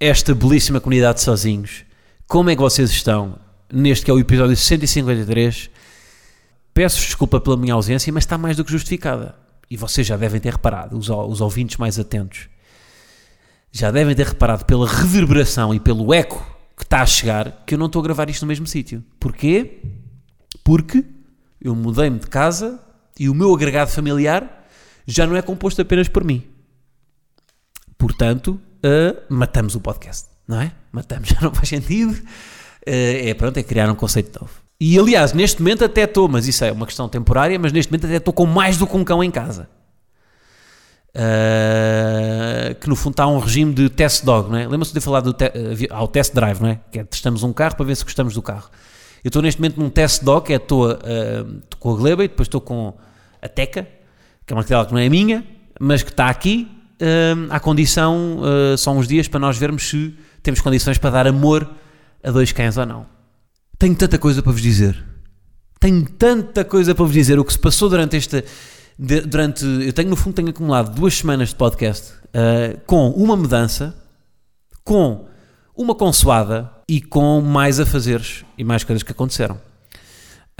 esta belíssima comunidade de sozinhos. Como é que vocês estão neste que é o episódio 153? Peço desculpa pela minha ausência, mas está mais do que justificada. E vocês já devem ter reparado, os, os ouvintes mais atentos, já devem ter reparado pela reverberação e pelo eco que está a chegar que eu não estou a gravar isto no mesmo sítio. Porquê? Porque eu mudei-me de casa e o meu agregado familiar já não é composto apenas por mim. Portanto, uh, matamos o podcast, não é? Matamos, já não faz sentido. Uh, é pronto, é criar um conceito novo. E aliás, neste momento até estou, mas isso é uma questão temporária, mas neste momento até estou com mais do que um cão em casa. Uh, que no fundo está um regime de test dog, não é? Lembra-se de falar do te ao test drive, não é? Que é testamos um carro para ver se gostamos do carro. Eu estou neste momento num test dog, que é estou, uh, com a Gleba e depois estou com a Teca, que é uma cadela que não é minha, mas que está aqui uh, à condição, uh, só uns dias, para nós vermos se temos condições para dar amor a dois cães ou não. Tenho tanta coisa para vos dizer. Tenho tanta coisa para vos dizer. O que se passou durante esta. Durante, eu tenho, no fundo, tenho acumulado duas semanas de podcast uh, com uma mudança, com uma consoada e com mais afazeres e mais coisas que aconteceram.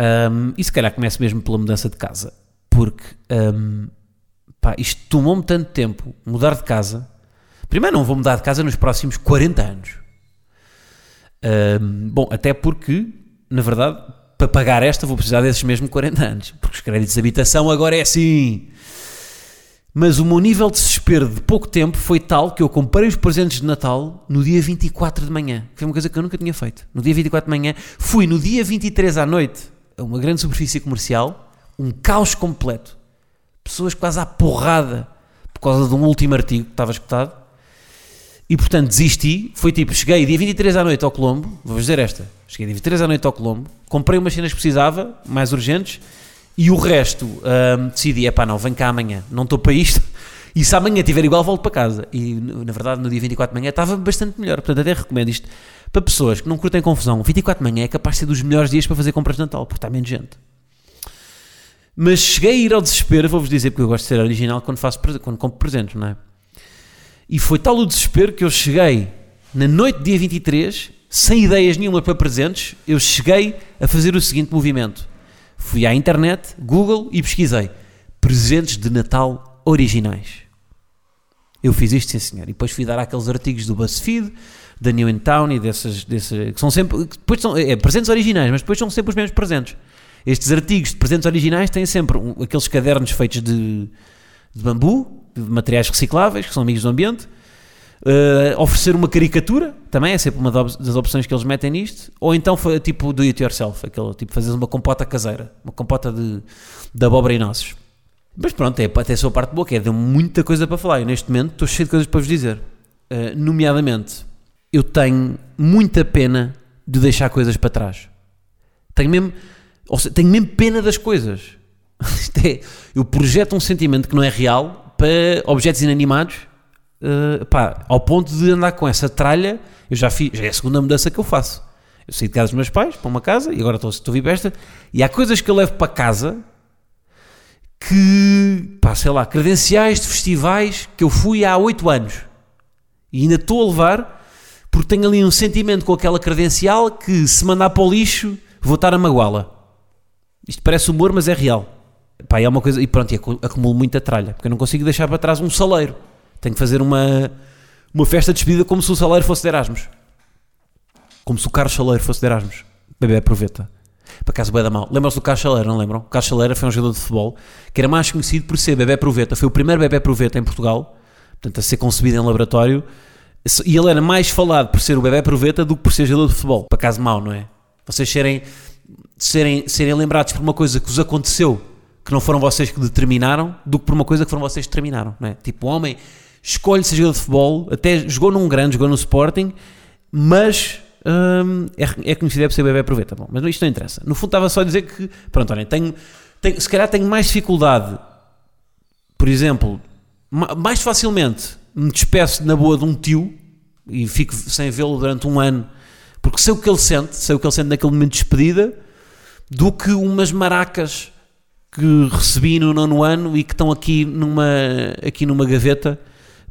Um, e se calhar começo mesmo pela mudança de casa, porque um, pá, isto tomou-me tanto tempo mudar de casa. Primeiro, não vou mudar de casa nos próximos 40 anos. Bom, até porque, na verdade, para pagar esta vou precisar desses mesmo 40 anos, porque os créditos de habitação agora é assim. Mas o meu nível de desespero de pouco tempo foi tal que eu comprei os presentes de Natal no dia 24 de manhã. Foi uma coisa que eu nunca tinha feito. No dia 24 de manhã, fui no dia 23 à noite a uma grande superfície comercial, um caos completo. Pessoas quase à porrada por causa de um último artigo que estava escutado. E portanto desisti. Foi tipo, cheguei dia 23 à noite ao Colombo, vou-vos dizer esta. Cheguei dia 23 à noite ao Colombo, comprei umas cenas que precisava, mais urgentes, e o resto hum, decidi, é pá, não, vem cá amanhã, não estou para isto. E se amanhã tiver igual, volto para casa. E na verdade, no dia 24 de manhã estava bastante melhor. Portanto, até recomendo isto para pessoas que não curtem confusão. 24 de manhã é capaz de ser dos melhores dias para fazer compras de Natal, porque está menos gente. Mas cheguei a ir ao desespero, vou-vos dizer, porque eu gosto de ser original quando, faço, quando compro presentes, não é? E foi tal o desespero que eu cheguei na noite do dia 23, sem ideias nenhuma para presentes, eu cheguei a fazer o seguinte movimento. Fui à internet, Google e pesquisei presentes de Natal originais. Eu fiz isto, sim senhor. E depois fui dar aqueles artigos do BuzzFeed, da New in Town e dessas, dessas que são sempre, depois são é, presentes originais, mas depois são sempre os mesmos presentes. Estes artigos de presentes originais têm sempre um, aqueles cadernos feitos de, de bambu, de materiais recicláveis, que são amigos do ambiente. Uh, oferecer uma caricatura, também é sempre uma das opções que eles metem nisto. Ou então tipo do it yourself, aquele tipo fazer uma compota caseira, uma compota de, de abóbora e nozes. Mas pronto, é até a sua parte boa, que é, deu muita coisa para falar. E neste momento estou cheio de coisas para vos dizer. Uh, nomeadamente, eu tenho muita pena de deixar coisas para trás. Tenho mesmo, ou seja, tenho mesmo pena das coisas. é, eu projeto um sentimento que não é real para objetos inanimados, uh, pá, ao ponto de andar com essa tralha, eu já fiz, já é a segunda mudança que eu faço. Eu saí de casa dos meus pais para uma casa e agora estou, estou a para esta, e há coisas que eu levo para casa que, pá, sei lá, credenciais de festivais que eu fui há oito anos e ainda estou a levar porque tenho ali um sentimento com aquela credencial que se mandar para o lixo vou estar a magoá-la. Isto parece humor, mas é real. Pá, é uma coisa. E pronto, acumulo muita tralha, porque eu não consigo deixar para trás um saleiro. Tenho que fazer uma, uma festa de despedida como se o saleiro fosse de Erasmus. Como se o Carlos Saleiro fosse de Erasmus. Bebê aproveita. Para casa bem da mal. Lembram-se do Carlos Chaleira, não lembram? O Carlos Chaleira foi um jogador de futebol que era mais conhecido por ser bebê proveta. Foi o primeiro bebê proveta em Portugal, portanto, a ser concebido em laboratório. E ele era mais falado por ser o bebê proveta do que por ser jogador de futebol. Para casa mal, não é? Vocês serem, serem, serem lembrados por uma coisa que vos aconteceu que não foram vocês que determinaram, do que por uma coisa que foram vocês que determinaram, não é? Tipo, o homem escolhe ser jogador de futebol, até jogou num grande, jogou no Sporting, mas hum, é, é conhecido é por ser bebê aproveita. Bom, mas isto não interessa. No fundo estava só a dizer que, pronto, olhem, tenho, tenho, se calhar tenho mais dificuldade, por exemplo, ma- mais facilmente me despeço na boa de um tio e fico sem vê-lo durante um ano, porque sei o que ele sente, sei o que ele sente naquele momento de despedida, do que umas maracas que recebi no nono ano e que estão aqui numa, aqui numa gaveta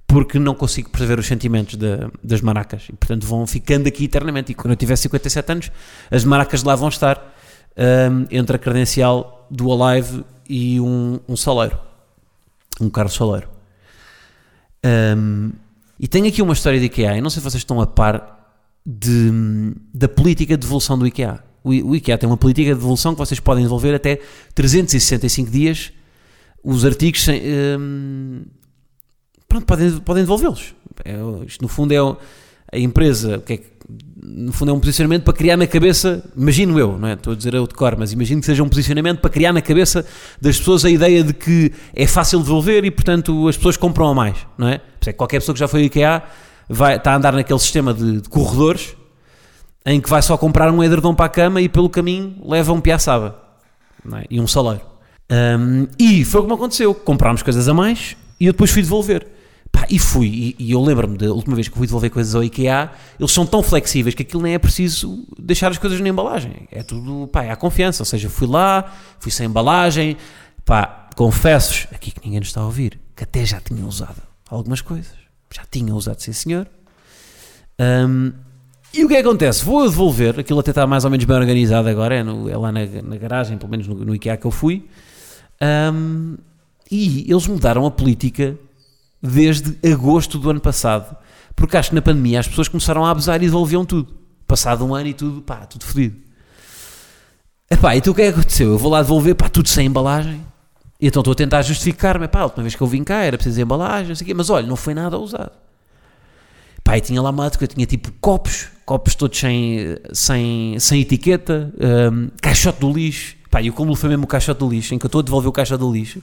porque não consigo prever os sentimentos da- das maracas. E portanto vão ficando aqui eternamente. E quando eu tiver 57 anos as maracas lá vão estar hum, entre a credencial do Alive e um, um saleiro um Carlos Saleiro. Hum, e tenho aqui uma história de IKEA e não sei se vocês estão a par de- da política de devolução do IKEA o, o IKEA tem uma política de devolução que vocês podem devolver até 365 dias os artigos sem, hum, pronto, podem, podem devolvê-los. É, isto no fundo é a empresa, que é no fundo é um posicionamento para criar na cabeça, imagino eu, não é? Estou a dizer eu de cor, mas imagino que seja um posicionamento para criar na cabeça das pessoas a ideia de que é fácil devolver e portanto as pessoas compram a mais, não é? Por isso é que qualquer pessoa que já foi ao IKEA vai, está a andar naquele sistema de, de corredores em que vai só comprar um edredom para a cama e pelo caminho leva um piaçaba é? e um saleiro. Hum, e foi como aconteceu. Comprámos coisas a mais e eu depois fui devolver. Pá, e fui, e, e eu lembro-me da última vez que fui devolver coisas ao IKEA, eles são tão flexíveis que aquilo nem é preciso deixar as coisas na embalagem. É tudo, pá, é a confiança. Ou seja, fui lá, fui sem embalagem, pá, confesso-vos, aqui que ninguém nos está a ouvir, que até já tinha usado algumas coisas. Já tinha usado, sim senhor. Hum, e o que é que acontece? Vou devolver, aquilo até está mais ou menos bem organizado agora, é, no- é lá na, na garagem, pelo menos no, no IKEA que eu fui. Hum, e eles mudaram a política desde agosto do ano passado, porque acho que na pandemia as pessoas começaram a abusar e devolviam tudo. Passado um ano e tudo, pá, tudo fodido. Epá, então o que é que aconteceu? Eu vou lá devolver, pá, tudo sem embalagem. E então estou a tentar justificar-me, pá, a última vez que eu vim cá era preciso de embalagem, não sei o quê, mas olha, não foi nada usado. Pá, e tinha lá uma que eu tinha tipo copos, copos todos sem, sem, sem etiqueta, hum, caixote do lixo. Pá, e o cúmulo foi mesmo o caixote do lixo, em que eu estou a devolver o caixote do lixo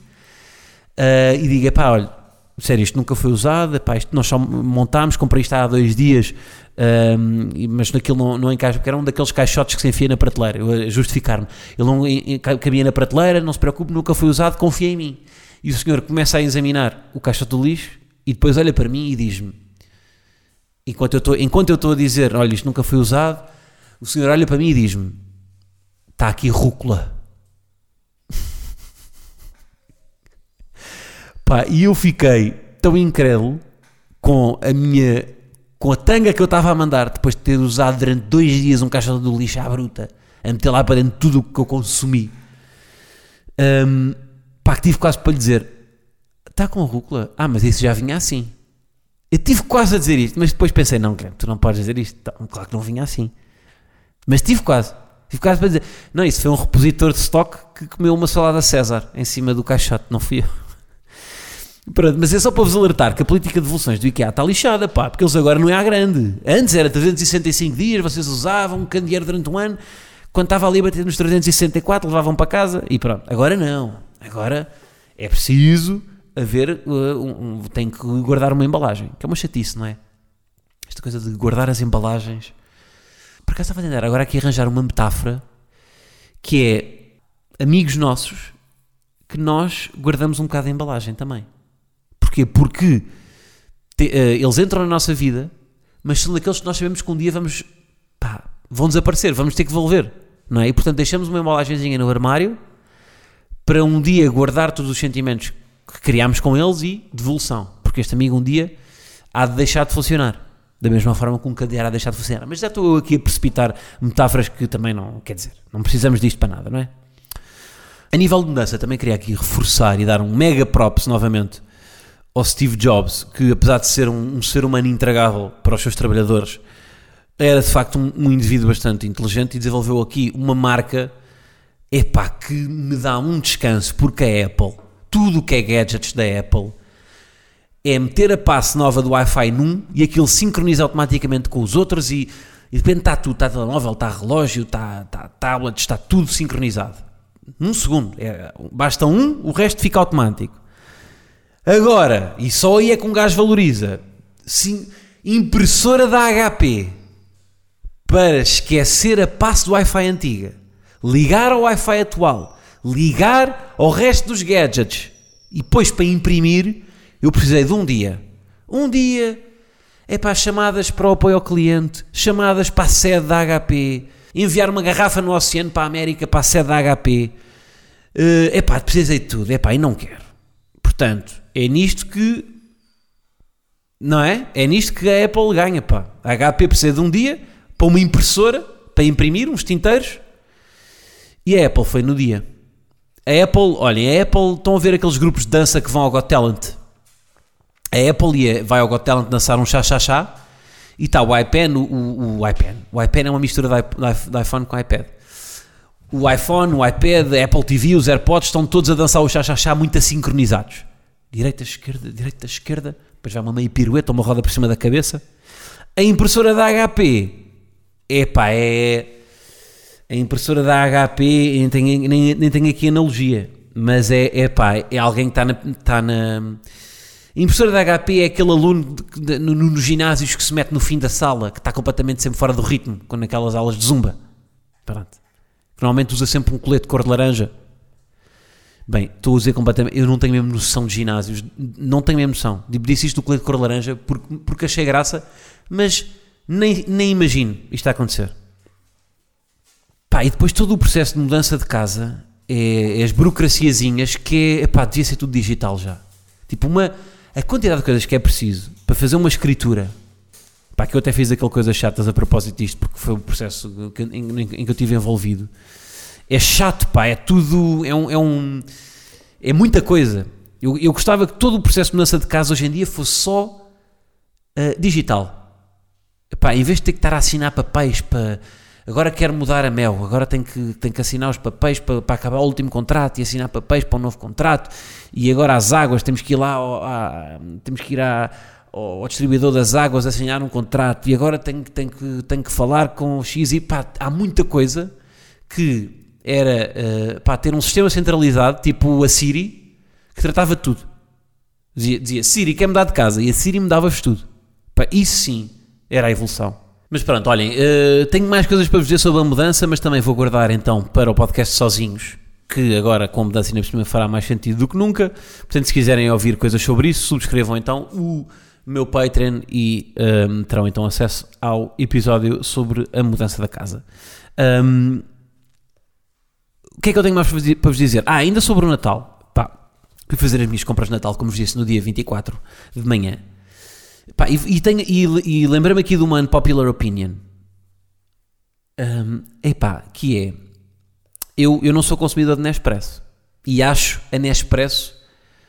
ah, e digo, pá, olha, sério, isto nunca foi usado, pá, isto nós só montámos, comprei isto há dois dias, e- mas naquilo não, não encaixa, porque era um daqueles caixotes que se enfia na prateleira, eu justificar-me. Ele não cabia na prateleira, não se preocupe, nunca foi usado, confia em mim. E o senhor começa a examinar o caixote do lixo e depois olha para mim e diz-me, enquanto eu estou, enquanto eu estou a dizer, olha, isto nunca foi usado, o senhor olha para mim e diz-me, está aqui rúcula. Pá, e eu fiquei tão incrédulo com a minha, com a tanga que eu estava a mandar, depois de ter usado durante dois dias um caixote do lixo à bruta, a meter lá para dentro tudo o que eu consumi, Hum, pá, que tive quase para lhe dizer, está com rúcula? Ah, mas isso já vinha assim. Eu tive quase a dizer isto, mas depois pensei, não, tu não podes dizer isto. Tá, claro que não vinha assim. Mas tive quase. Tive quase para dizer. Não, isso foi um repositor de estoque que comeu uma salada César em cima do caixote, não fui eu. Pronto, mas é só para vos alertar que a política de devoluções do IKEA está lixada, pá, porque eles agora não é à grande. Antes era 365 dias, vocês usavam um candeeiro durante um ano, quando estava ali a bater nos 364, levavam para casa e pronto. Agora não. Agora é preciso haver, uh, um, um- tem que guardar uma embalagem, que é uma chatice, não é? Esta coisa de guardar as embalagens. Por acaso estava a tentar agora aqui arranjar uma metáfora que é amigos nossos que nós guardamos um bocado a embalagem também. Porquê? Porque te- eh, eles entram na nossa vida, mas são daqueles que nós sabemos que um dia vamos, pá, vão desaparecer, vamos ter que devolver, não é? E portanto deixamos uma embalagenzinha no armário para um dia guardar todos os sentimentos que criámos com eles e devolução, porque este amigo um dia há de deixar de funcionar. Da mesma forma que um cadeiro há de deixar de funcionar. Mas já estou aqui a precipitar metáforas que também não, quer dizer, não precisamos disto para nada, não é? A nível de mudança, também queria aqui reforçar e dar um mega props novamente ao Steve Jobs, que apesar de ser um, um ser humano intragável para os seus trabalhadores, era de facto um, um indivíduo bastante inteligente e desenvolveu aqui uma marca epá, que me dá um descanso, porque a Apple, tudo o que é gadgets da Apple, é meter a passe nova do Wi-Fi num e aquilo sincroniza automaticamente com os outros e, e de repente está tudo, está telemóvel, está relógio, está, está tablet, está tudo sincronizado. Num segundo. É, basta um, o resto fica automático. Agora, e só aí é que um gajo valoriza, sim, impressora da HP para esquecer a passe do Wi-Fi antiga, ligar ao Wi-Fi atual, ligar ao resto dos gadgets e depois para imprimir, eu precisei de um dia. Um dia é para chamadas para o apoio ao cliente, chamadas para a sede da HP, enviar uma garrafa no oceano para a América, para a sede da HP. É pá, precisei de tudo, é pá, e não quero. Portanto, é nisto que. Não é? É nisto que a Apple ganha, pá. A HP precisa de um dia para uma impressora, para imprimir uns tinteiros, e a Apple foi no dia. A Apple, olhem, a Apple, estão a ver aqueles grupos de dança que vão ao Got Talent? A Apple ia, vai ao Got Talent dançar um chá-chá-chá e está o iPad, o, o, o iPad. O iPad é uma mistura de iPhone com iPad. O iPhone, o iPad, a Apple TV, os AirPods estão todos a dançar o chá-chá-chá muito sincronizados. Direita, esquerda, direita, esquerda, depois vai uma meia pirueta, uma roda por cima da cabeça. A impressora da HP, epá, é... A impressora da HP, nem tenho, nem, nem tenho aqui analogia, mas é, é pá, é alguém que está na, está na a impressora da HP é aquele aluno de, de, no, nos ginásios que se mete no fim da sala, que está completamente sempre fora do ritmo, com aquelas aulas de zumba. Pronto. Normalmente usa sempre um colete de cor de laranja. Bem, estou a dizer completamente. Eu não tenho mesmo noção de ginásios. Não tenho mesmo noção. Disse isto do colete de cor laranja porque, porque achei graça, mas nem, nem imagino isto a acontecer. Pá, e depois todo o processo de mudança de casa é, é as burocraciazinhas que é. Pá, devia ser tudo digital já. Tipo, uma a quantidade de coisas que é preciso para fazer uma escritura. Pá, que eu até fiz aquelas coisas chatas a propósito disto, porque foi o processo que, em, em, que eu estive envolvido. É chato, pá, é tudo. É um. É, um, é muita coisa. Eu, eu gostava que todo o processo de mudança de casa hoje em dia fosse só uh, digital. Pá, em vez de ter que estar a assinar papéis para agora quero mudar a Mel, agora tenho que, tenho que assinar os papéis para, para acabar o último contrato e assinar papéis para um novo contrato, e agora as águas, temos que ir lá, ao, temos que ir à, ao distribuidor das águas assinar um contrato, e agora tenho, tenho, que, tenho que falar com X e pá, há muita coisa que era uh, pá, ter um sistema centralizado, tipo a Siri, que tratava tudo. Dizia, dizia Siri, quer mudar de casa? E a Siri me dava-vos tudo. Pá, isso sim era a evolução. Mas pronto, olhem, uh, tenho mais coisas para vos dizer sobre a mudança, mas também vou guardar então para o podcast sozinhos, que agora com a mudança ainda por cima fará mais sentido do que nunca. Portanto, se quiserem ouvir coisas sobre isso, subscrevam então o meu Patreon e um, ehm, terão então acesso ao episódio sobre a mudança da casa. Um, o que é que eu tenho mais para vos dizer? Ah, ainda sobre o Natal. Pá, fui fazer as minhas compras de Natal, como vos disse, no dia 24 de manhã. Pá, e, e, e, e lembra-me aqui de uma unpopular opinion. Um, epá, que é... Eu, eu não sou consumidor de Nespresso. E acho a Nespresso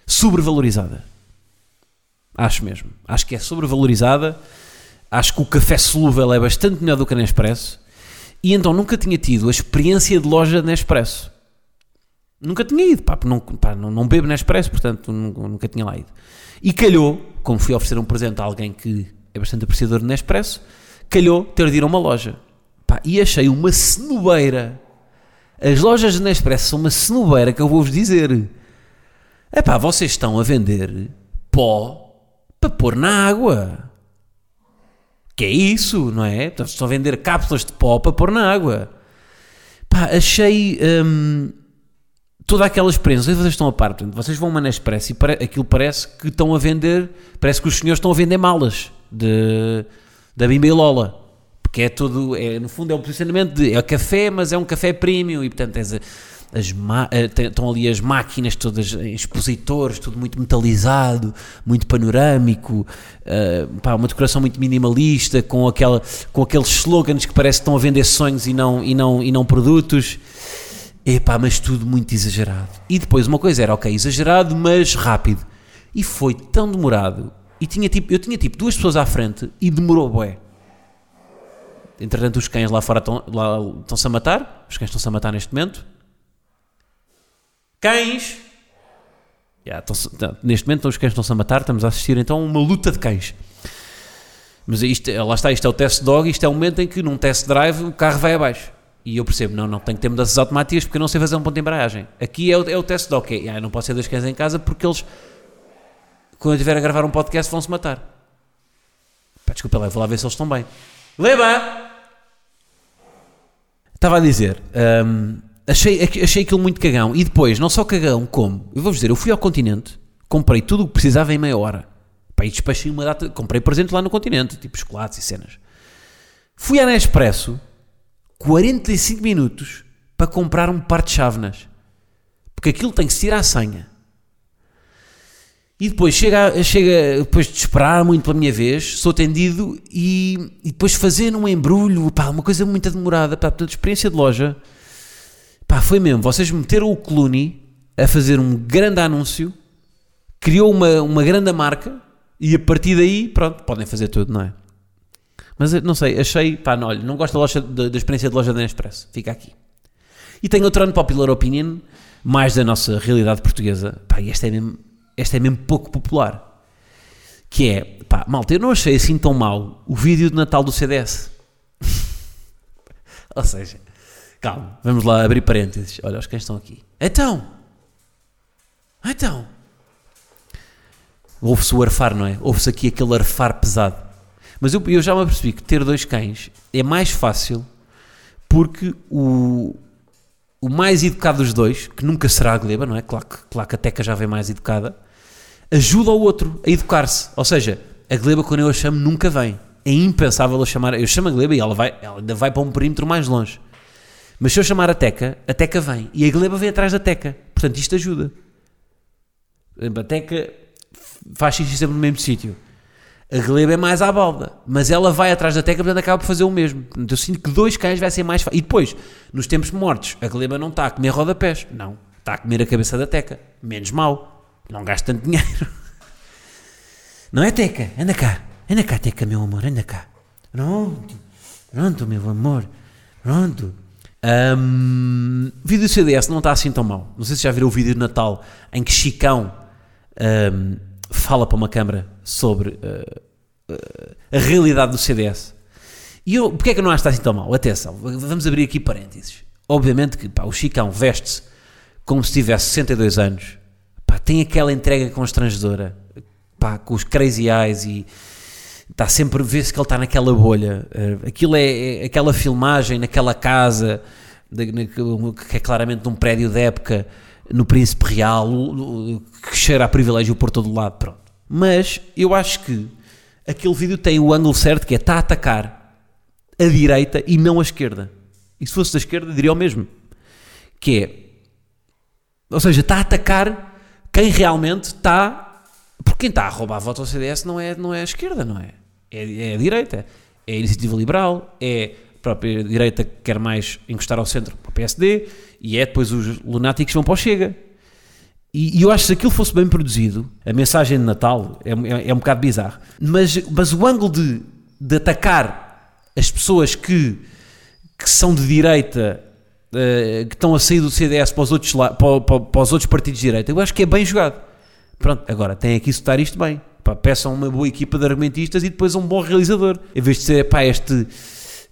sobrevalorizada. Acho mesmo. Acho que é sobrevalorizada. Acho que o café solúvel é bastante melhor do que a Nespresso. E então nunca tinha tido a experiência de loja Nespresso. Nunca tinha ido, pá, não, pá, não, não bebo Nespresso, portanto nunca, nunca tinha lá ido. E calhou, como fui oferecer um presente a alguém que é bastante apreciador de Nespresso, calhou ter de ir a uma loja. Pá, e achei uma cenobeira. As lojas de Nespresso são uma cenobeira que eu vou-vos dizer. É pá, vocês estão a vender pó para pôr na água. Que é isso, não é? estão a vender cápsulas de pó para pôr na água. Pá, achei. Hum, toda aquela experiência, vocês estão a par, portanto, vocês vão a uma Nespresso e pare, aquilo parece que estão a vender, parece que os senhores estão a vender malas de, da Bimba e Lola. Porque é tudo, é, no fundo é um posicionamento de, é café, mas é um café premium e portanto as, as, eh, estão ali as máquinas todas, expositores, tudo muito metalizado, muito panorâmico, uh, pá, uma decoração muito minimalista, com, aquela, com aqueles slogans que parece que estão a vender sonhos e não, e não, e não produtos. Epá, mas tudo muito exagerado. E depois uma coisa era, ok, exagerado, mas rápido. E foi tão demorado. E tinha tipo, eu tinha tipo duas pessoas à frente e demorou bué. Entretanto, os cães lá fora estão-se a matar. Os cães estão-se a matar neste momento. Cães! Yeah, neste momento, os cães estão-se a matar. Estamos a assistir então a uma luta de cães. Mas isto, lá está, isto é o test dog. Isto é o momento em que num test drive o carro vai abaixo. E eu percebo, não, não tenho que ter mudanças automáticas porque eu não sei fazer um ponto de embreagem. Aqui é o, é o teste de ok, ah, não posso ter dois cães em casa porque eles quando eu estiver a gravar um podcast, vão se matar. Pá, desculpa lá, vou lá ver se eles estão bem. Leba! Estava a dizer, hum, achei, achei aquilo muito cagão. E depois, não só cagão, como, eu vou-vos dizer, eu fui ao continente, comprei tudo o que precisava em meia hora. Pá, e despachei uma data, comprei presente lá no continente, tipo chocolates e cenas. Fui à Nespresso, 45 minutos, para comprar um par de chávenas. Porque aquilo tem que se tirar a senha. E depois chega, chega depois de esperar muito pela minha vez, sou atendido e, e depois fazer um embrulho, pá, uma coisa muito demorada, pá, toda experiência de loja, pá, foi mesmo, vocês meteram o Clooney a fazer um grande anúncio, criou uma, uma grande marca e a partir daí, pronto, podem fazer tudo, não é? Mas não sei, achei, pá, não, olha, não gosto da, loja, da, da experiência de loja da Nespresso, fica aqui. E tenho outro unpopular opinion, mais da nossa realidade portuguesa, pá, e esta é mesmo esta é mesmo pouco popular. Que é, pá, malta, eu não achei assim tão mal o vídeo de Natal do CDS. Ou seja, calma, vamos lá abrir parênteses. Olha, os cães estão aqui. Então, então, ouve-se o arfar, não é? Ouve-se aqui aquele arfar pesado. Mas eu, eu já me apercebi que ter dois cães é mais fácil porque o, o mais educado dos dois, que nunca será a Gleba, não é? Claro que, claro que a Teca já vem mais educada, ajuda o outro a educar-se. Ou seja, a Gleba, quando eu a chamo, nunca vem. É impensável eu chamar. Eu chamo a Gleba e ela, vai, ela ainda vai para um perímetro mais longe. Mas se eu chamar a Teca, a Teca vem. E a Gleba vem atrás da Teca. Portanto, isto ajuda. A Teca faz xixi sempre no mesmo sítio. A Gleba é mais à balda. Mas ela vai atrás da Teca, portanto acaba por fazer o mesmo. Portanto, eu sinto que dois cães vai ser mais fácil. E depois, nos tempos mortos, a Gleba não está a comer rodapés. Não. Está a comer a cabeça da Teca. Menos mal. Não gasta tanto dinheiro. Não é, Teca? Anda cá. Anda cá, Teca, meu amor. Anda cá. Pronto. Pronto, meu amor. Pronto. Um, o vídeo do CDS não está assim tão mal. Não sei se já viram o vídeo de Natal em que Chicão um, fala para uma câmara sobre uh, uh, a realidade do CDS. E eu, porque é que não acho que está assim tão mal? Atenção, vamos abrir aqui parênteses. Obviamente que pá, o Chicão veste-se como se tivesse 62 anos pá, tem aquela entrega constrangedora, pá, com os crazy eyes e está sempre a ver-se que ele está naquela bolha. Uh, aquilo é, é, aquela filmagem naquela casa, de, de, que é claramente um prédio de época, no Príncipe Real, que cheira a privilégio por todo lado, pronto. Mas eu acho que aquele vídeo tem o ângulo certo, que é está a atacar a direita e não a esquerda. E se fosse da esquerda, diria o mesmo. Que é, ou seja, está a atacar quem realmente está. Porque quem está a roubar voto ao CDS não é, não é a esquerda, não é? É, é a direita. É a iniciativa liberal, é a própria direita que quer mais encostar ao centro para o PSD e é depois os lunáticos que vão para o Chega. E, e, eu acho que se aquilo fosse bem produzido, a mensagem de Natal é, é, é um bocado bizarro. Mas, mas o ângulo de, de atacar as pessoas que, que são de direita uh, que estão a sair do CDS para os, outros, para, para, para, os outros partidos de direita, eu acho que é bem jogado. Pronto, agora tem aqui soltar isto bem. Pá, peçam uma boa equipa de argumentistas e depois um bom realizador. Em vez de ser, pá, este,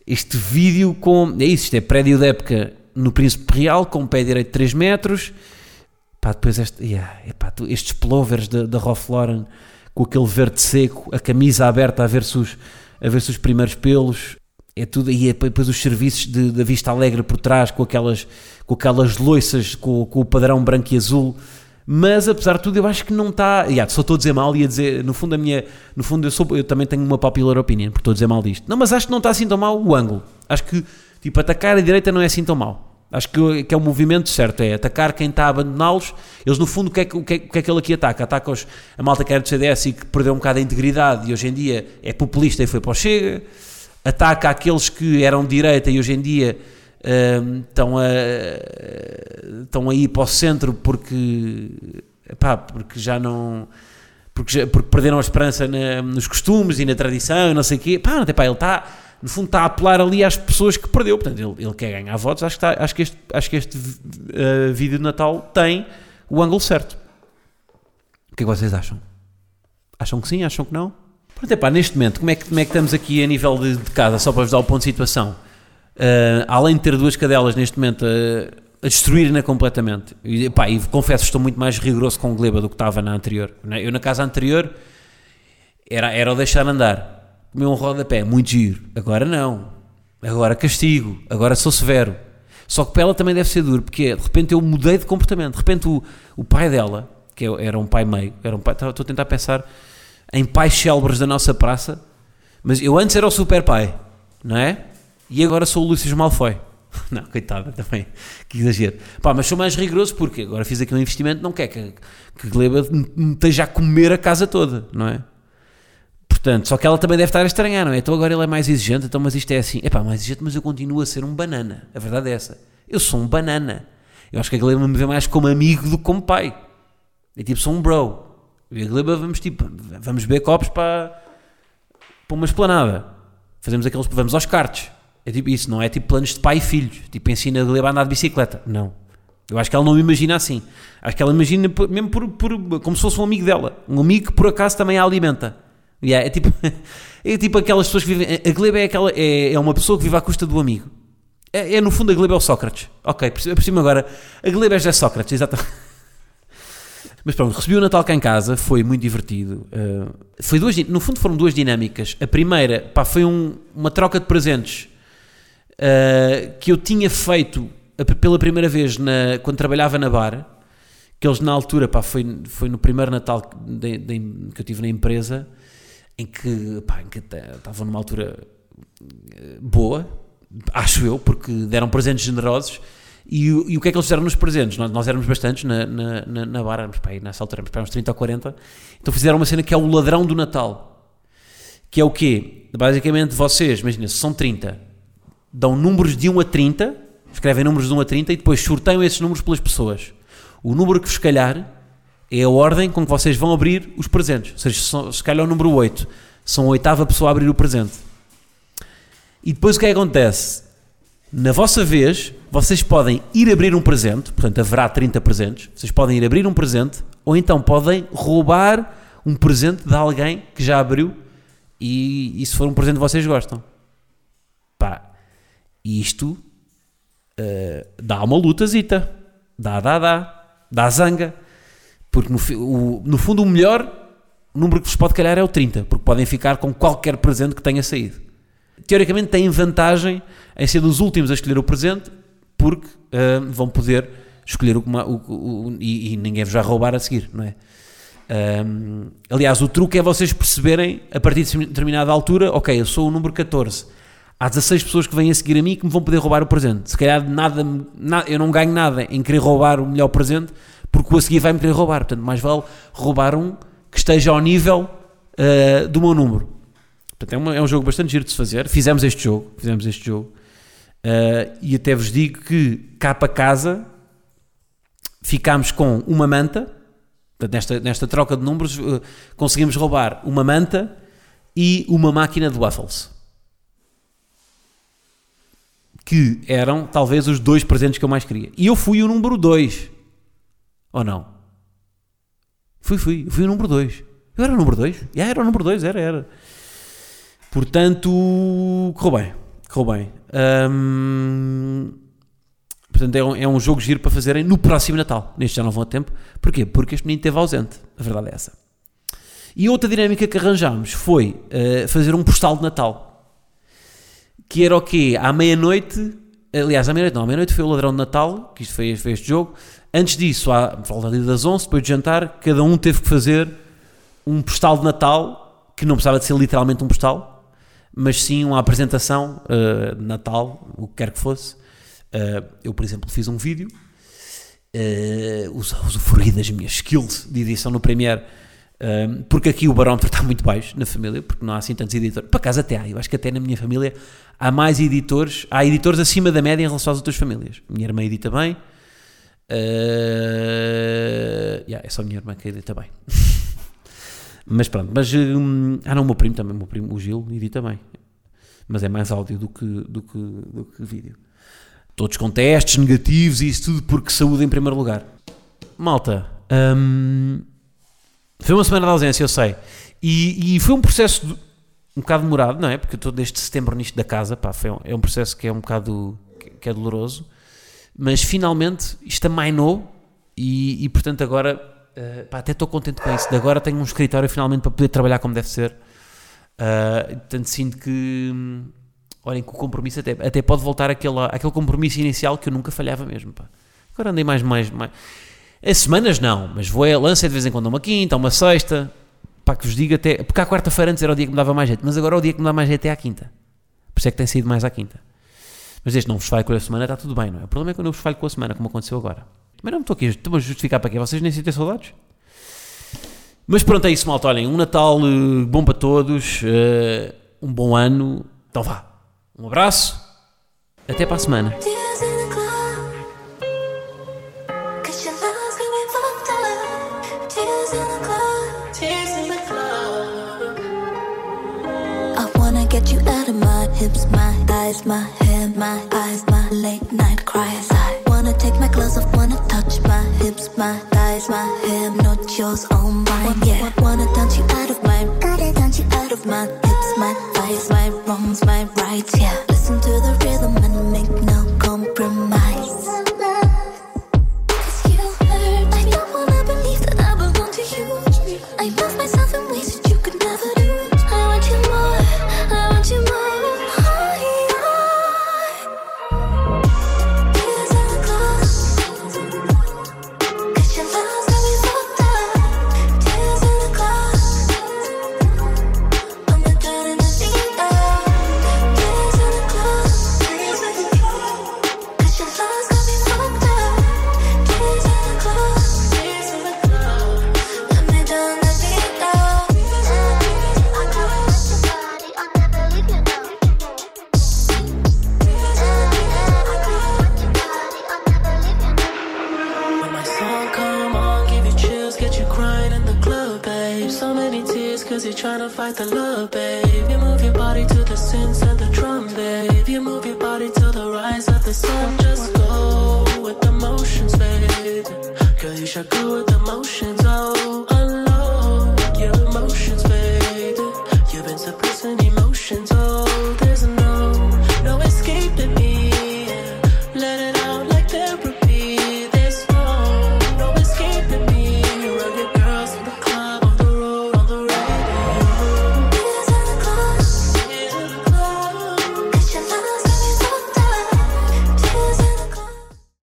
este vídeo com. É isso, isto é prédio da época no Príncipe Real, com um pé direito de 3 metros. Pá, depois este, yeah, epá, estes plovers da, da Lauren com aquele verde seco, a camisa aberta a ver-se os, a ver os primeiros pelos é tudo, e é depois os serviços de, da Vista Alegre por trás, com aquelas, com aquelas loiças, com, com o padrão branco e azul, mas apesar de tudo eu acho que não está, yeah, só estou a dizer mal e a dizer, no fundo a minha, no fundo eu, sou, eu também tenho uma popular opinion, porque estou a dizer mal disto, não, mas acho que não está assim tão mal o ângulo, acho que, tipo, atacar a direita não é assim tão mal, Acho que, que, é o movimento certo, é atacar quem está a abandoná-los. Eles, no fundo, o que, é, o, que é, o que é que ele aqui ataca? Ataca os, a malta que era do CDS e que perdeu um bocado a integridade e hoje em dia é populista e foi para o Chega ataca aqueles que eram de direita e hoje em dia estão, a, estão a ir para o centro porque, epá, porque já não. Porque, já, porque perderam a esperança na, nos costumes e na tradição e não sei o quê. Pá, epá, ele está, no fundo, está a apelar ali às pessoas que perdeu. Portanto, ele, ele quer ganhar votos. Acho que, está, acho que este, acho que este uh, vídeo de Natal tem o ângulo certo. O que é que vocês acham? Acham que sim? Acham que não? Pronto, epá, neste momento, como é, que, como é que estamos aqui a nível de, de casa, só para vos dar o ponto de situação? Uh, além de ter duas cadelas neste momento a, a destruir-na completamente. E, pá, e confesso, estou muito mais rigoroso com Gleba do que estava na anterior. Eu na casa anterior era, era o deixar andar. Comer um rodapé, muito giro. Agora não. Agora castigo. Agora sou severo. Só que para ela também deve ser duro, porque de repente eu mudei de comportamento. De repente o, o pai dela, que era um pai meio, era um pai, estou a tentar pensar em pais célebres da nossa praça, mas eu antes era o super pai, não é? E agora sou o Lúcio Malfoy. Não, coitada, também, que exagero. Pá, mas sou mais rigoroso porque agora fiz aqui um investimento, não quer que, que Gleba me esteja a comer a casa toda, não é? Portanto, só que ela também deve estar a estranhar, não é? Então agora ele é mais exigente, então, mas isto é assim. É pá, mais exigente, mas eu continuo a ser um banana. A verdade é essa. Eu sou um banana. Eu acho que a Gleba me vê mais como amigo do que como pai. É tipo, sou um bro. E a Gleba vamos tipo, vamos beber copos para, para uma esplanada. Fazemos aqueles, vamos aos cartes. É tipo isso, não é tipo planos de pai e filho. Tipo, ensina a Gleba a andar de bicicleta. Não. Eu acho que ela não imagina assim. Acho que ela imagina mesmo por, por, como se fosse um amigo dela. Um amigo que por acaso também a alimenta. Yeah, é, tipo, é tipo aquelas pessoas que vivem. A Gleba é, aquela, é, é uma pessoa que vive à custa do amigo. É, é no fundo a Gleba é o Sócrates. Ok, cima agora. A Gleba é já Sócrates, exatamente. Mas pronto, recebi o Natal cá em casa, foi muito divertido. Uh, foi duas, no fundo foram duas dinâmicas. A primeira, pá, foi um, uma troca de presentes uh, que eu tinha feito pela primeira vez na, quando trabalhava na bar. Que eles na altura, pá, foi, foi no primeiro Natal de, de, que eu tive na empresa, em que, pá, estavam numa altura eh, boa, acho eu, porque deram presentes generosos e, e, o que é que eles fizeram nos presentes? Nós, nós éramos bastantes na, na, na, na bar, éramos, pá, nessa altura éramos para uns 30 ou 40. Então fizeram uma cena que é o ladrão do Natal. Que é o quê? Basicamente vocês, imagina, se são 30, dão números de 1 a 30, escrevem números de 1 a 30 e depois sorteiam esses números pelas pessoas. O número que vos calhar é a ordem com que vocês vão abrir os presentes. Ou seja, se calhar o número 8, são a oitava pessoa a abrir o presente. E depois o que é que acontece? Na vossa vez, vocês podem ir abrir um presente, portanto haverá 30 presentes, vocês podem ir abrir um presente, ou então podem roubar um presente de alguém que já abriu e, e se for um presente vocês gostam. Pá, isto uh, dá uma lutazita, dá, dá, dá, dá zanga, porque no, o, no fundo o melhor número que vos pode calhar é o 30, porque podem ficar com qualquer presente que tenha saído. Teoricamente têm vantagem em ser dos últimos a escolher o presente, porque uh, vão poder escolher o, o e, e, ninguém vos vai roubar a seguir, não é? Um, aliás, o truque é vocês perceberem a partir de determinada altura, ok, eu sou o número 14. Há 16 pessoas que vêm a seguir a mim que me vão poder roubar o presente. Se calhar nada, nada, eu não ganho nada em querer roubar o melhor presente, porque o a seguir vai-me querer roubar. Portanto, mais vale roubar um que esteja ao nível uh, do meu número. Portanto, é, uma, é, um jogo bastante giro de se fazer. Fizemos este jogo, fizemos este jogo. Uh, e até vos digo que cá para casa ficámos com uma manta, nesta, nesta troca de números, uh, conseguimos roubar uma manta e uma máquina de waffles. Que eram talvez os dois presentes que eu mais queria. E eu fui o número 2. Ou não? Fui, fui. Fui o número 2. Eu era o número 2? Yeah, era o número 2, era, era. Portanto, correu bem. Correu bem. Portanto, é um, é um, jogo giro para fazerem no próximo Natal. Neste já não vão a tempo. Porquê? Porque este menino esteve ausente. A verdade é essa. E outra dinâmica que arranjámos foi uh, fazer um postal de Natal. Que era o quê? À meia-noite. Aliás, à meia-noite não. À meia-noite foi o ladrão de Natal, que isto foi, foi este jogo. Antes disso, à volta das 11, depois de jantar, cada um teve que fazer um postal de Natal, que não precisava de ser literalmente um postal, mas sim uma apresentação uh, de Natal, o que quer que fosse. Uh, eu, por exemplo, fiz um vídeo, uh, usufruí das minhas skills de edição no Premiere, uh, porque aqui o barómetro está muito baixo na família, porque não há assim tantos editores. Por acaso até há, eu acho que até na minha família há mais editores, há editores acima da média em relação às outras famílias. Minha irmã edita bem, uh, yeah, é só a minha irmã que edita bem. Mas pronto, mas. Hum, ah, não, o meu primo também, o meu primo, o Gil, edita bem. Mas é mais áudio do que, do que, do que vídeo. Todos com testes negativos e isso tudo porque saúde em primeiro lugar. Malta, hum, foi uma semana de ausência, eu sei. E, e foi um processo de, um bocado demorado, não é? Porque eu estou desde setembro nisto da casa, pá, foi um, é um processo que é um bocado que, que é doloroso. Mas finalmente isto amainou e, e portanto agora uh, pá, até estou contente com isso. De agora tenho um escritório finalmente para poder trabalhar como deve ser. Uh, portanto sinto que, hum, olhem, que o compromisso até, até pode voltar àquele, àquele compromisso inicial que eu nunca falhava mesmo. Pá. Agora andei mais, mais, mais. As semanas não, mas vou a lança de vez em quando uma quinta, uma sexta. Pá, que vos digo até. Porque à quarta-feira antes era o dia que me dava mais jeito, mas agora é o dia que me dá mais jeito é à quinta. Por isso é que tem sido mais à quinta. Mas este não vos falho com a semana, está tudo bem, não é? O problema é quando eu vos falho com a semana, como aconteceu agora. Mas não me estou aqui, estou a justificar para quê? Vocês nem sentem saudades? Mas pronto, é isso, malta. Olhem, um Natal uh, bom para todos, uh, um bom ano. Então vá, um abraço, até para a semana. Thighs, my hair, my eyes, my late night cries. I wanna take my clothes off, wanna touch my hips, my thighs, my hair, not yours, oh all mine. Yeah, wanna dance you out of my, gotta dance you out of my hips, my thighs, my wrongs, my rights. Yeah, listen to the rhythm fight the love, babe.